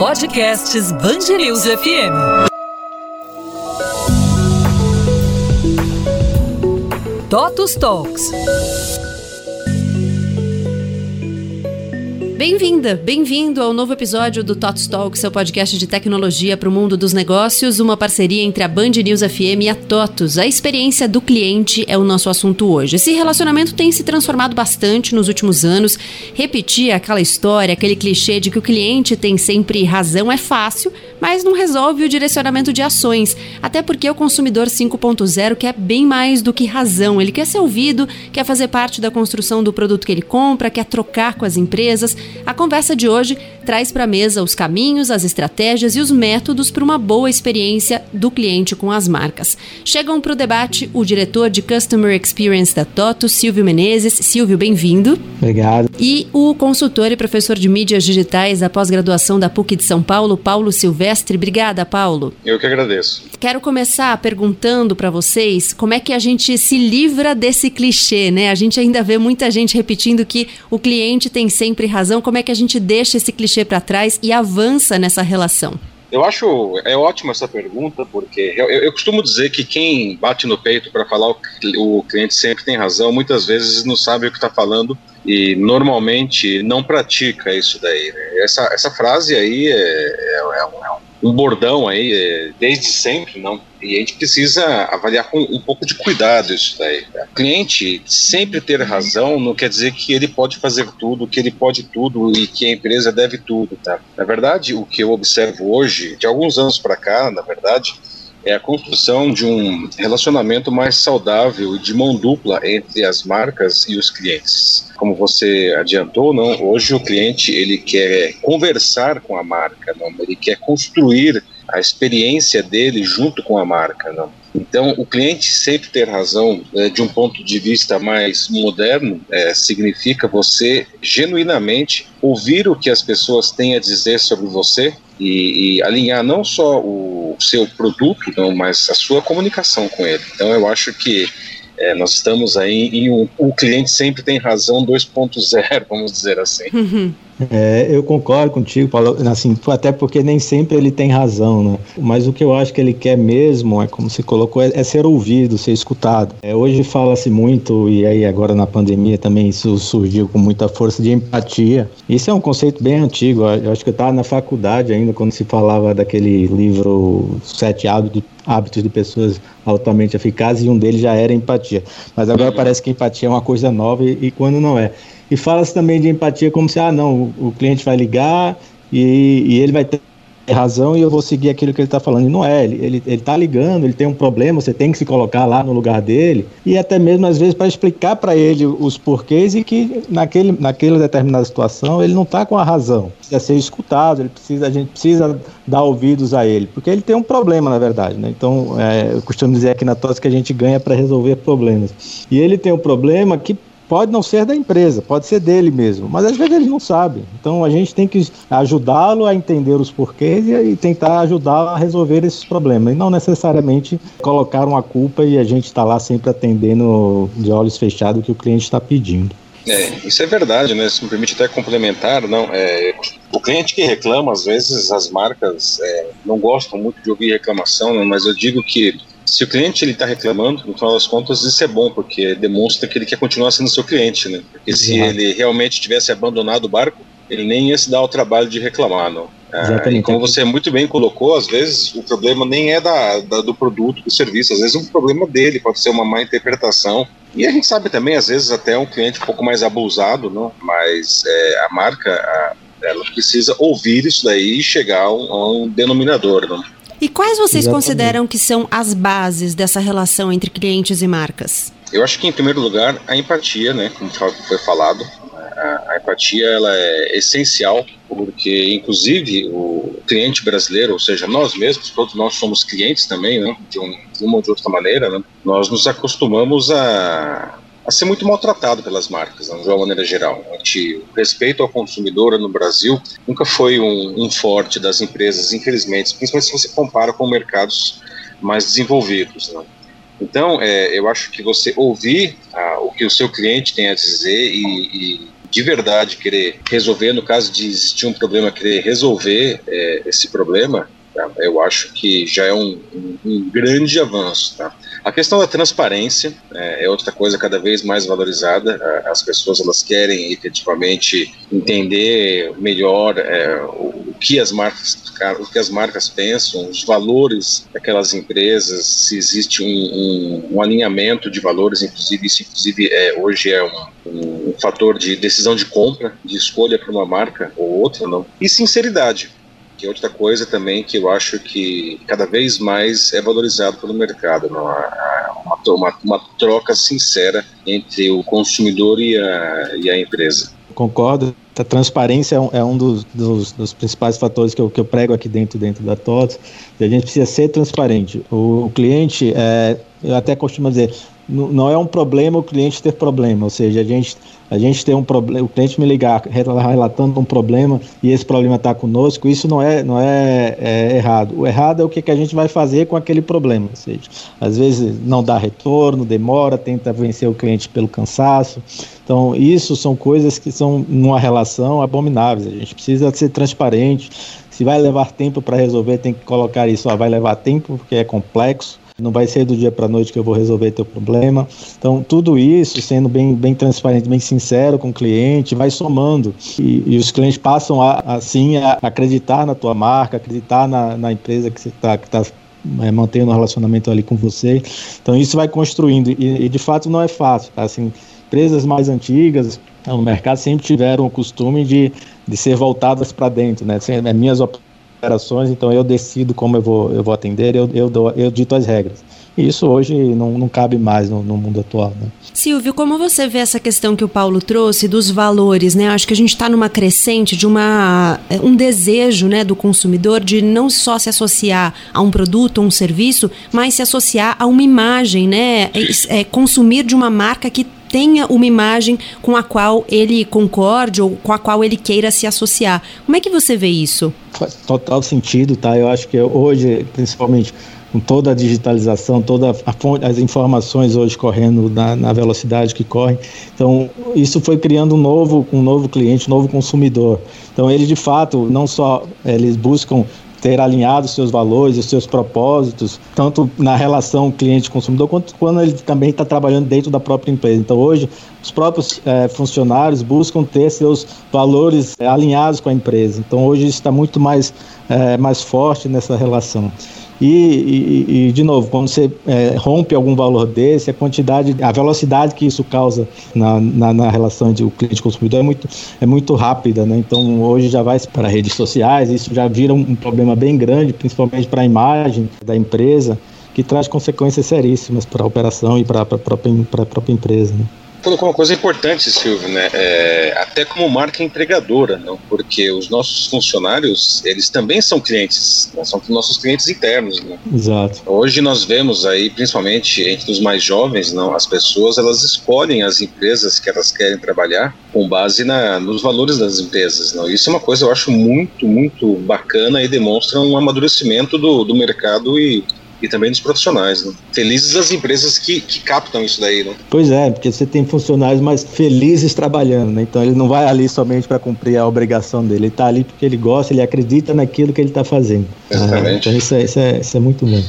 Podcasts Bangerils FM. Totus Talks. Bem-vinda, bem-vindo ao novo episódio do TOTS Talk, seu podcast de tecnologia para o mundo dos negócios, uma parceria entre a Band News FM e a TOTUS. A experiência do cliente é o nosso assunto hoje. Esse relacionamento tem se transformado bastante nos últimos anos. Repetir aquela história, aquele clichê de que o cliente tem sempre razão é fácil, mas não resolve o direcionamento de ações. Até porque o consumidor 5.0 quer bem mais do que razão. Ele quer ser ouvido, quer fazer parte da construção do produto que ele compra, quer trocar com as empresas. A conversa de hoje traz para a mesa os caminhos, as estratégias e os métodos para uma boa experiência do cliente com as marcas. Chegam para o debate o diretor de Customer Experience da Toto, Silvio Menezes. Silvio, bem-vindo. Obrigado. E o consultor e professor de mídias digitais da pós-graduação da PUC de São Paulo, Paulo Silvestre. Obrigada, Paulo. Eu que agradeço. Quero começar perguntando para vocês como é que a gente se livra desse clichê, né? A gente ainda vê muita gente repetindo que o cliente tem sempre razão. Como é que a gente deixa esse clichê para trás e avança nessa relação? Eu acho é ótima essa pergunta porque eu, eu costumo dizer que quem bate no peito para falar o, o, cliente sempre tem razão, muitas vezes não sabe o que está falando e normalmente não pratica isso daí. Né? Essa, essa frase aí é, é, é um, é um bordão aí é, desde sempre, não. E a gente precisa avaliar com um pouco de cuidado isso daí. O cliente sempre ter razão não quer dizer que ele pode fazer tudo, que ele pode tudo e que a empresa deve tudo, tá? Na verdade, o que eu observo hoje, de alguns anos para cá, na verdade, é a construção de um relacionamento mais saudável e de mão dupla entre as marcas e os clientes. Como você adiantou, não, hoje o cliente ele quer conversar com a marca, não, ele quer construir a experiência dele junto com a marca, não. Então, o cliente sempre ter razão, é, de um ponto de vista mais moderno, é, significa você genuinamente ouvir o que as pessoas têm a dizer sobre você e, e alinhar não só o seu produto, não, mas a sua comunicação com ele. Então, eu acho que é, nós estamos aí em um, o cliente sempre tem razão 2.0, vamos dizer assim. Uhum. É, eu concordo contigo, Paulo, assim, até porque nem sempre ele tem razão, né? Mas o que eu acho que ele quer mesmo, é como se colocou, é, é ser ouvido, ser escutado. É, hoje fala-se muito, e aí agora na pandemia também isso surgiu com muita força de empatia. Isso é um conceito bem antigo, eu acho que eu estava na faculdade ainda quando se falava daquele livro Sete Hábitos hábitos de pessoas altamente eficazes e um deles já era empatia. Mas agora parece que empatia é uma coisa nova e, e quando não é. E fala-se também de empatia como se, ah, não, o, cliente vai ligar e, e ele vai ter razão e eu vou seguir aquilo que ele está falando. E não é, ele está ligando, ele tem um problema, você tem que se colocar lá no lugar dele e até mesmo às vezes para explicar para ele os porquês e que naquele, naquela determinada situação ele não está com a razão. Precisa ser escutado, ele precisa, a gente precisa dar ouvidos a ele, porque ele tem um problema na verdade. Né? Então, é, eu costumo dizer aqui na tosse que a gente ganha para resolver problemas. E ele tem um problema que pode não ser da empresa, pode ser dele mesmo, mas às vezes ele não sabe. Então a gente tem que ajudá-lo a entender os porquês e, tentar ajudá-lo a resolver esses problemas, e não necessariamente colocar uma culpa e a gente está lá sempre atendendo de olhos fechados o que o cliente está pedindo. É, isso é verdade, né? Se me permite até complementar, não, é, o cliente que reclama, às vezes as marcas é, não gostam muito de ouvir reclamação, né, mas eu digo que se o cliente ele está reclamando, no final das contas, isso é bom, porque demonstra que ele quer continuar sendo seu cliente, né? Porque se ele realmente tivesse abandonado o barco, ele nem ia se dar o trabalho de reclamar, não. Ah, e como você muito bem colocou, às vezes o problema nem é da, da, do produto, do serviço, às vezes é um problema dele, pode ser uma má interpretação. E a gente sabe também, às vezes, até um cliente um pouco mais abusado, não? mas é, a marca, a, ela precisa ouvir isso daí e chegar a um, a um denominador. Não? E quais vocês Exatamente. consideram que são as bases dessa relação entre clientes e marcas? Eu acho que, em primeiro lugar, a empatia, né, como foi falado. A, a empatia ela é essencial, porque, inclusive, o cliente brasileiro, ou seja, nós mesmos, todos nós somos clientes também, né, de, um, de uma ou de outra maneira, né, nós nos acostumamos a, a ser muito maltratado pelas marcas, né, de uma maneira geral. O respeito ao consumidor no Brasil nunca foi um, um, forte das empresas, infelizmente, principalmente se você compara com mercados mais desenvolvidos. Né? Então, é, eu acho que você ouvir ah, o que o seu cliente tem a dizer e, e de verdade querer resolver, no caso de existir um problema, querer resolver é, esse problema, tá? eu acho que já é um, um, um grande avanço. Tá? A questão da transparência é, é, outra coisa cada vez mais valorizada. As pessoas elas querem efetivamente entender melhor é, o, que as marcas o que as marcas pensam, os valores daquelas empresas, se existe um, um, um alinhamento de valores, inclusive isso inclusive é, hoje é um, um fator de decisão de compra, de escolha para uma marca ou outra, não. E sinceridade que é outra coisa também que eu acho que cada vez mais é valorizado pelo mercado, não? Uma, uma, uma troca sincera entre o consumidor e a, e a empresa. Concordo. A transparência é um, é um dos, dos, dos, principais fatores que eu, que eu prego aqui dentro, dentro da TOTS. A gente precisa ser transparente. O, o cliente, é, eu até costumo dizer, não é um problema o cliente ter problema, ou seja, a gente a gente tem um problema, o cliente me ligar relatando um problema e esse problema está conosco, isso não é, não é, é, errado. O errado é o que, que a gente vai fazer com aquele problema. Ou seja, às vezes não dá retorno, demora, tenta vencer o cliente pelo cansaço. Então, isso são coisas que são numa relação abomináveis. A gente precisa ser transparente. Se vai levar tempo para resolver, tem que colocar isso. Ó, vai levar tempo porque é complexo não vai ser do dia para noite que eu vou resolver teu problema. Então, tudo isso, sendo bem, bem transparente, bem sincero com o cliente, vai somando. E, e os clientes passam, a, assim, a acreditar na tua marca, acreditar na, na empresa que você está tá, é, mantendo um relacionamento ali com você. Então, isso vai construindo. E, e de fato, não é fácil. Tá? Assim, empresas mais antigas no mercado sempre tiveram o costume de, de ser voltadas para dentro, né? Assim, minhas opções operações, então eu decido como eu vou, eu vou atender, eu, eu, dou, eu dito as regras. E isso hoje não, não cabe mais no, no mundo atual. Né? Silvio, como você vê essa questão que o Paulo trouxe dos valores, né? Acho que a gente está numa crescente de uma, um desejo né, do consumidor de não só se associar a um produto ou um serviço, mas se associar a uma imagem, né? É, é, consumir de uma marca que tenha uma imagem com a qual ele concorde ou com a qual ele queira se associar. Como é que você vê isso? Faz total sentido, tá? Eu acho que hoje, principalmente com toda a digitalização, todas as informações hoje correndo na, na, velocidade que correm. Então, isso foi criando um novo, um novo cliente, um novo consumidor. Então, eles de fato, não só eles buscam ter alinhado seus valores, os seus propósitos, tanto na relação cliente-consumidor, quanto quando ele também está trabalhando dentro da própria empresa. Então, hoje, os próprios é, funcionários buscam ter seus valores é, alinhados com a empresa. Então, hoje isso está muito mais, é, mais forte nessa relação. E, e, e, de novo, quando você é, rompe algum valor desse, a quantidade, a velocidade que isso causa na, na, na relação entre o cliente e o consumidor é muito, é muito rápida, né? Então hoje já vai para redes sociais, isso já vira um, problema bem grande, principalmente para a imagem da empresa, que traz consequências seríssimas para a operação e para a própria, própria empresa. Né? Colocou uma coisa importante, Silvio, né? É, até como marca empregadora, não? porque os nossos funcionários, eles também são clientes, né? são nossos clientes internos. Né? Exato. Hoje nós vemos aí, principalmente entre os mais jovens, não, as pessoas elas escolhem as empresas que elas querem trabalhar com base na, nos valores das empresas. Não? Isso é uma coisa eu acho muito, muito bacana e demonstra um amadurecimento do, do mercado e e também dos profissionais. Né? Felizes as empresas que, que captam isso daí. Né? Pois é, porque você tem funcionários mais felizes trabalhando, né? então ele não vai ali somente para cumprir a obrigação dele, ele está ali porque ele gosta, ele acredita naquilo que ele está fazendo. Exatamente. Ah, então isso é, isso, é, isso é muito bom.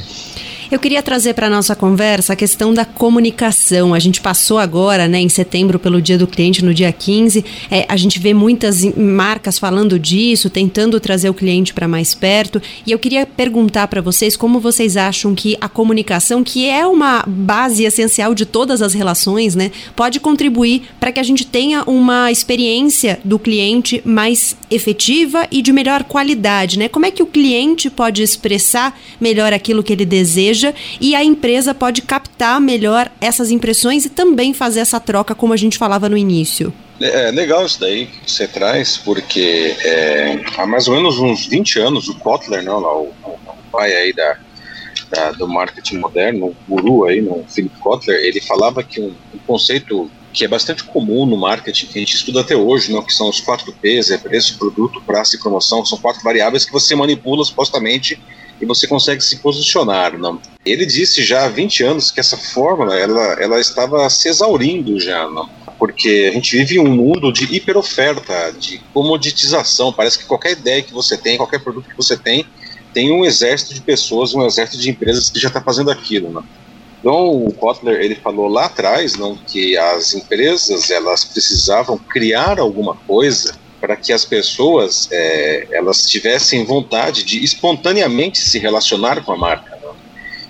Eu queria trazer para nossa conversa a questão da comunicação. A gente passou agora, né, em setembro, pelo Dia do Cliente, no dia 15. É, a gente vê muitas marcas falando disso, tentando trazer o cliente para mais perto. E eu queria perguntar para vocês como vocês acham que a comunicação, que é uma base essencial de todas as relações, né, pode contribuir para que a gente tenha uma experiência do cliente mais efetiva e de melhor qualidade, né? Como é que o cliente pode expressar melhor aquilo que ele deseja? E a empresa pode captar melhor essas impressões e também fazer essa troca, como a gente falava no início. É, é legal isso daí que você traz, porque é, há mais ou menos uns 20 anos o Kotler, não, lá, o, pai aí da, da, do marketing moderno, o guru aí, no Philip Kotler, ele falava que um, um, conceito que é bastante comum no marketing, que a gente estuda até hoje, não, que são os quatro P's, é preço, produto, prazo e promoção, são quatro variáveis que você manipula supostamente e você consegue se posicionar. Não? Ele disse já há 20 anos que essa fórmula ela, ela estava se exaurindo já. Não? porque a gente vive um mundo de hiperoferta, de comoditização. Parece que qualquer ideia que você tem, qualquer produto que você tem, tem um exército de pessoas, um exército de empresas que já está fazendo aquilo. Né? Então, o Kotler ele falou lá atrás não, que as empresas elas precisavam criar alguma coisa para que as pessoas é, elas tivessem vontade de espontaneamente se relacionar com a marca.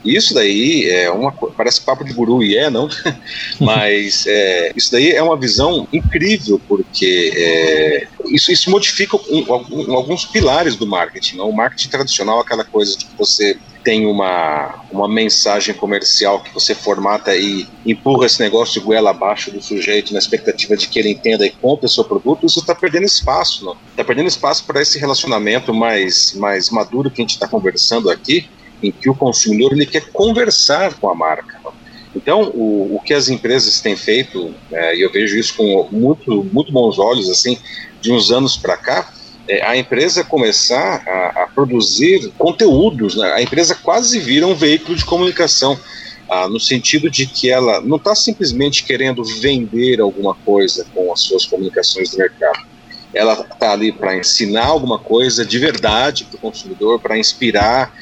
Isso daí é uma parece papo de guru e é não, mas é, isso daí é uma visão incrível porque é, isso, isso modifica um, um, alguns pilares do marketing. Não? O marketing tradicional, aquela coisa de você tem uma, uma mensagem comercial que você formata e empurra esse negócio de goela abaixo do sujeito na expectativa de que ele entenda e compre o seu produto, isso está perdendo espaço. Está perdendo espaço para esse relacionamento mais, mais maduro que a gente está conversando aqui, em que o consumidor ele quer conversar com a marca. Então, o, o que as empresas têm feito, é, e eu vejo isso com muito, muito bons olhos, assim, de uns anos para cá, é a empresa começar a, a produzir conteúdos. Né? A empresa quase vira um veículo de comunicação, ah, no sentido de que ela não está simplesmente querendo vender alguma coisa com as suas comunicações do mercado. Ela está ali para ensinar alguma coisa de verdade para o consumidor, para inspirar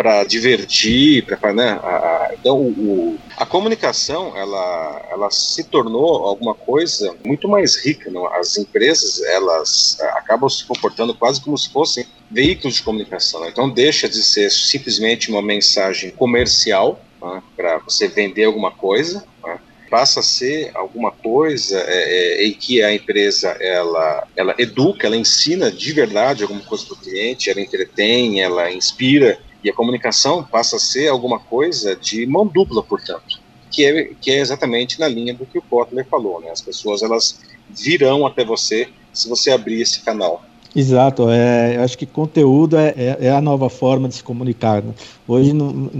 para divertir, para né, a, a, então o, a comunicação ela, ela se tornou alguma coisa muito mais rica. Não? As empresas elas é, acabam se comportando quase como se fossem veículos de comunicação. Então deixa de ser simplesmente uma mensagem comercial né, para você vender alguma coisa. Né, passa a ser alguma coisa é, é, em que a empresa ela, ela educa, ela ensina de verdade alguma coisa para o cliente, ela entretém, ela inspira e a comunicação passa a ser alguma coisa de mão dupla, portanto, que é, que é exatamente na linha do que o Kotler falou, né? As pessoas elas virão até você se você abrir esse canal. Exato, é, eu acho que conteúdo é, é, é, a nova forma de se comunicar. Né? Hoje,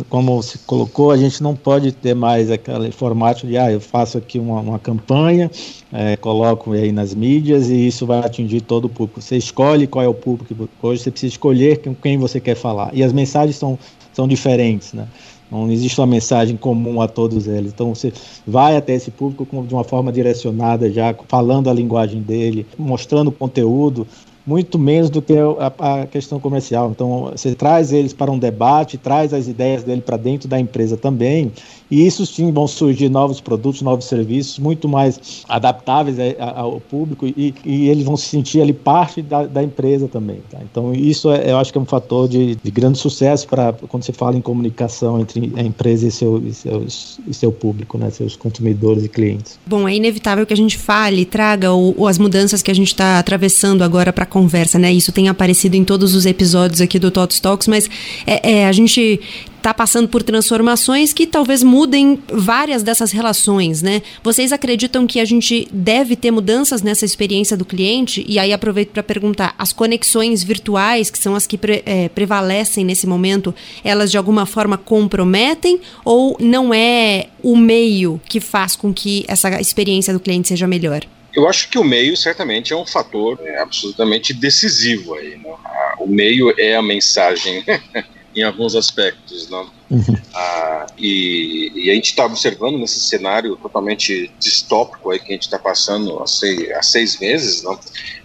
como se colocou, a gente não pode ter mais aquele formato de, ah, eu faço aqui uma, uma campanha, é, coloco aí nas mídias e isso vai atingir todo o público. Você escolhe qual é o público, hoje você precisa escolher com quem você quer falar. E as mensagens são, são diferentes, né? Não existe uma mensagem comum a todos eles. Então você vai até esse público de uma forma direcionada, já falando a linguagem dele, mostrando conteúdo, muito menos do que a, a, questão comercial. Então, você traz eles para um debate, traz as ideias dele para dentro da empresa também, e isso sim vão surgir novos produtos, novos serviços, muito mais adaptáveis ao público, e, e eles vão se sentir ali parte da, da empresa também. Tá? Então, isso é, eu acho que é um fator de, de grande sucesso para quando você fala em comunicação entre a empresa e seu, e seus, e seu público, né? seus consumidores e clientes. Bom, é inevitável que a gente fale, traga o, o as mudanças que a gente está atravessando agora para conversa, né? Isso tem aparecido em todos os episódios aqui do Tots Talks, mas é, é, a gente está passando por transformações que talvez mudem várias dessas relações, né? Vocês acreditam que a gente deve ter mudanças nessa experiência do cliente? E aí aproveito para perguntar: as conexões virtuais, que são as que pre, é, prevalecem nesse momento, elas de alguma forma comprometem ou não é o meio que faz com que essa experiência do cliente seja melhor? Eu acho que o meio certamente é um fator é, absolutamente decisivo aí. Né? O meio é a mensagem em alguns aspectos, não? Uhum. Ah, e, e, a gente está observando nesse cenário totalmente distópico aí que a gente está passando há seis, há seis meses, não?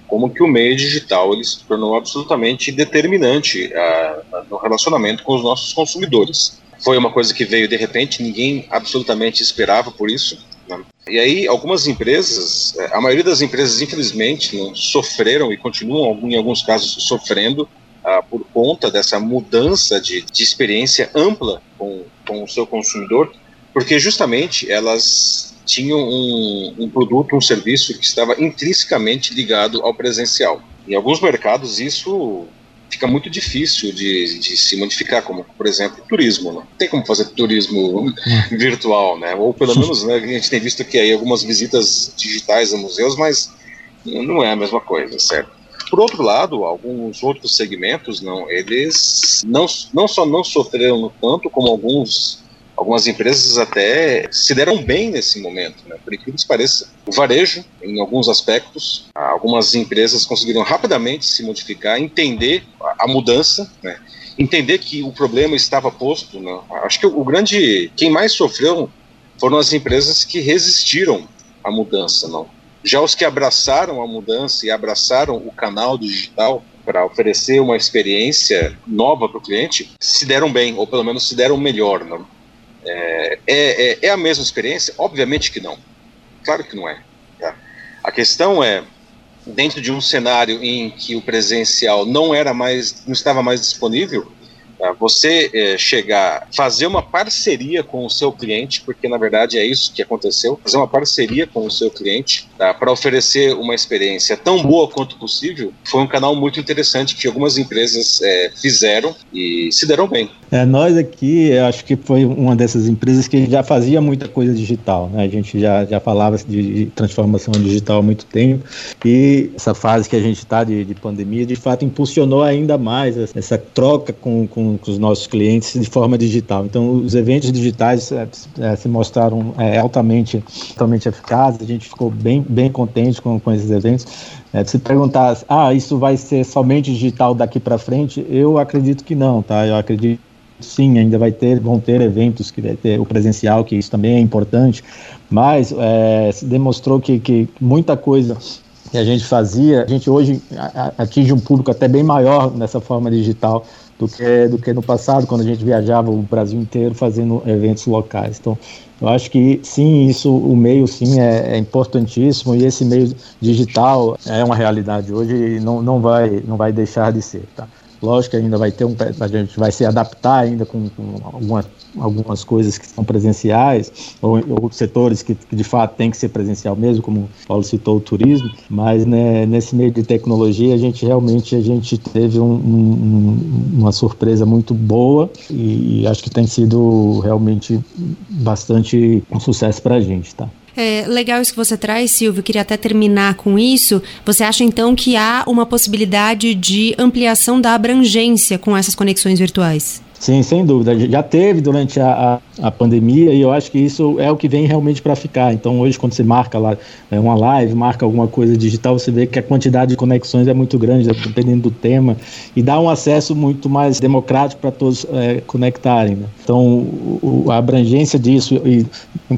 como que o meio digital ele se tornou absolutamente determinante ah, no relacionamento com os nossos consumidores. Foi uma coisa que veio de repente, ninguém absolutamente esperava por isso. Né? E aí, algumas empresas, a maioria das empresas, infelizmente, não, sofreram e continuam, em alguns casos, sofrendo ah, por conta dessa mudança de, de experiência ampla com, com o seu consumidor, porque justamente elas tinham um, um produto, um serviço que estava intrinsecamente ligado ao presencial. Em alguns mercados, isso fica muito difícil de, de, se modificar, como, por exemplo, turismo. Não tem como fazer turismo virtual, né? Ou pelo menos né, a gente tem visto que aí algumas visitas digitais a museus, mas não é a mesma coisa, certo? Por outro lado, alguns outros segmentos, não, eles não, não só não sofreram tanto, como alguns algumas empresas até se deram bem nesse momento, né? por incrível que pareça. O varejo, em alguns aspectos, algumas empresas conseguiram rapidamente se modificar, entender a mudança, né? entender que o problema estava posto. Né? Acho que o grande, quem mais sofreu foram as empresas que resistiram à mudança, não? Já os que abraçaram a mudança e abraçaram o canal digital para oferecer uma experiência nova para o cliente se deram bem, ou pelo menos se deram melhor. Não? É, é, é, a mesma experiência? Obviamente que não. Claro que não é. Tá? A questão é, dentro de um cenário em que o presencial não era mais, não estava mais disponível, Tá? Você é, chegar, fazer uma parceria com o seu cliente, porque na verdade é isso que aconteceu, fazer uma parceria com o seu cliente tá? para oferecer uma experiência tão boa quanto possível, foi um canal muito interessante que algumas empresas é, fizeram e se deram bem. É, nós aqui, acho que foi uma dessas empresas que já fazia muita coisa digital, né? A gente já, já falava de transformação digital há muito tempo e essa fase que a gente está de, de pandemia, de fato, impulsionou ainda mais essa troca com, com com, os nossos clientes de forma digital. Então, os eventos digitais é, é, se mostraram é, altamente, altamente eficazes, a gente ficou bem, bem contente com, com esses eventos. É, se perguntar, ah, isso vai ser somente digital daqui para frente, eu acredito que não, tá? Eu acredito sim, ainda vai ter, vão ter eventos que vai ter o presencial, que isso também é importante, mas é, demonstrou que, que muita coisa que a gente fazia, a gente hoje atinge um público até bem maior nessa forma digital do que, do que no passado, quando a gente viajava o Brasil inteiro fazendo eventos locais. Então, eu acho que sim, isso, o meio sim é, é importantíssimo e esse meio digital é uma realidade hoje e não, não, vai, não vai deixar de ser. Tá? Lógico que ainda vai ter um. A gente vai se adaptar ainda com, com algumas, algumas coisas que são presenciais, ou, ou setores que, que, de fato tem que ser presencial mesmo, como o Paulo citou o turismo, mas né, nesse meio de tecnologia a gente realmente a gente teve um, um, uma surpresa muito boa e, e acho que tem sido realmente bastante um sucesso para a gente, tá? É, legal isso que você traz, Silvio. Queria até terminar com isso. Você acha então que há uma possibilidade de ampliação da abrangência com essas conexões virtuais? Sim, sem dúvida. Já teve durante a, a, a pandemia e eu acho que isso é o que vem realmente para ficar. Então, hoje, quando você marca lá é, uma live, marca alguma coisa digital, você vê que a quantidade de conexões é muito grande, dependendo do tema, e dá um acesso muito mais democrático para todos é, conectarem. Né? Então, o, a abrangência disso, e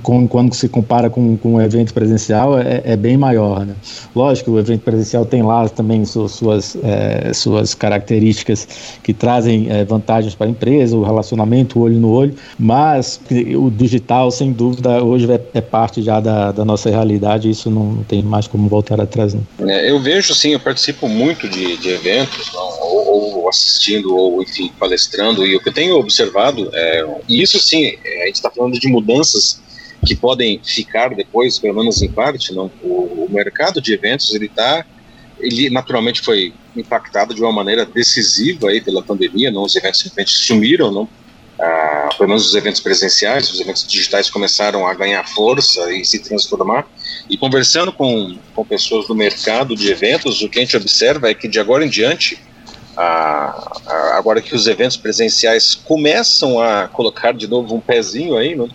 com, quando se compara com, com um evento presencial, é, é, bem maior. Né? Lógico, o evento presencial tem lá também suas, suas, é, suas características que trazem é, vantagens para a empresa empresa, o relacionamento olho no olho, mas o digital, sem dúvida, hoje é, é parte já da, da, nossa realidade, isso não tem mais como voltar atrás. É, eu vejo, sim, eu participo muito de, de eventos, não, ou, ou, assistindo, ou, enfim, palestrando, e o que eu tenho observado, é, e isso, sim, é, a gente está falando de mudanças que podem ficar depois, pelo menos em parte, não? O, o mercado de eventos, ele está ele naturalmente foi impactado de uma maneira decisiva aí pela pandemia, não os eventos simplesmente sumiram, não ah, pelo menos os eventos presenciais, os eventos digitais começaram a ganhar força e se transformar. E conversando com, com pessoas do mercado de eventos, o que a gente observa é que de agora em diante, ah, agora que os eventos presenciais começam a colocar de novo um pezinho aí, não,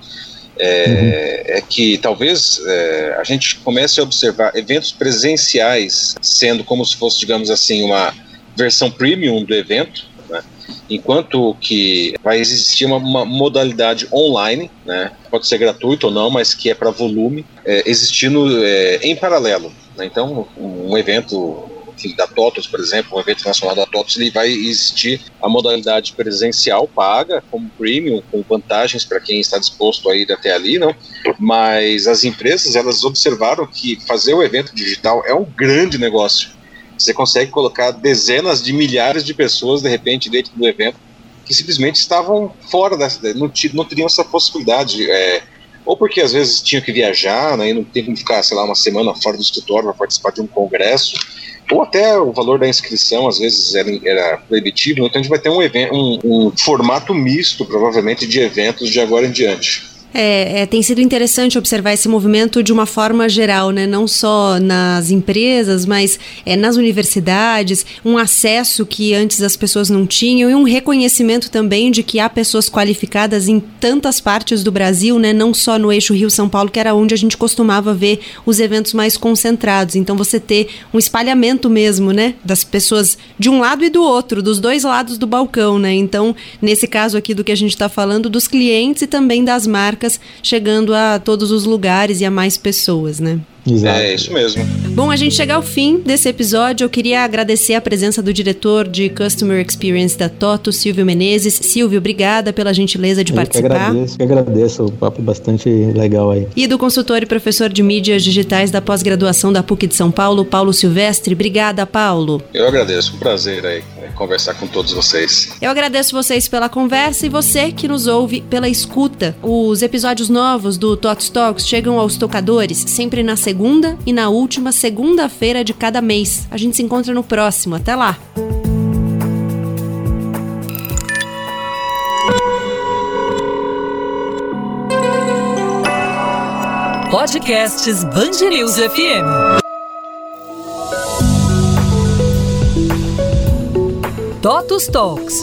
é, uhum. é que talvez é, a gente comece a observar eventos presenciais sendo como se fosse, digamos assim, uma versão premium do evento, né? enquanto que vai existir uma, uma modalidade online, né? pode ser gratuito ou não, mas que é para volume, é, existindo é, em paralelo. Né? Então, um evento enfim, da TOTOS, por exemplo, um evento nacional da TOTOS, ele vai existir a modalidade presencial paga, como premium, com vantagens para quem está disposto a ir até ali, não? Mas as empresas, elas observaram que fazer o evento digital é um grande negócio. Você consegue colocar dezenas de milhares de pessoas, de repente, dentro do evento, que simplesmente estavam fora dessa, não, não teriam essa possibilidade. É, ou porque às vezes tinham que viajar, né, e não tem como ficar, sei lá, uma semana fora do escritório para participar de um congresso, ou até o valor da inscrição às vezes era, era proibitivo, então a gente vai ter um, evento, um, um formato misto, provavelmente, de eventos de agora em diante. É, é, tem sido interessante observar esse movimento de uma forma geral, né? não só nas empresas, mas é, nas universidades, um acesso que antes as pessoas não tinham e um reconhecimento também de que há pessoas qualificadas em tantas partes do Brasil, né? não só no eixo Rio-São Paulo, que era onde a gente costumava ver os eventos mais concentrados. Então você ter um espalhamento mesmo né? das pessoas de um lado e do outro, dos dois lados do balcão. Né? Então, nesse caso aqui do que a gente está falando, dos clientes e também das marcas marcas chegando a todos os lugares e a mais pessoas, né? Exato. É isso mesmo. Bom, a gente chega ao fim desse episódio. Eu queria agradecer a presença do diretor de Customer Experience da Toto, Silvio Menezes. Silvio, obrigada pela gentileza de eu participar. Que agradeço, que agradeço. O papo é bastante legal aí. E do consultor e professor de mídias digitais da pós-graduação da PUC de São Paulo, Paulo Silvestre. Obrigada, Paulo. Eu agradeço. Um prazer aí conversar com todos vocês. Eu agradeço vocês pela conversa e você que nos ouve pela escuta. Os episódios novos do Tots Talks chegam aos tocadores sempre na segunda e na última segunda-feira de cada mês. A gente se encontra no próximo. Até lá! Podcasts Bangerils FM. Totus Talks.